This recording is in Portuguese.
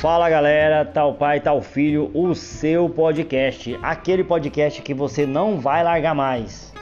Fala galera, tal pai, tal filho, o seu podcast, aquele podcast que você não vai largar mais.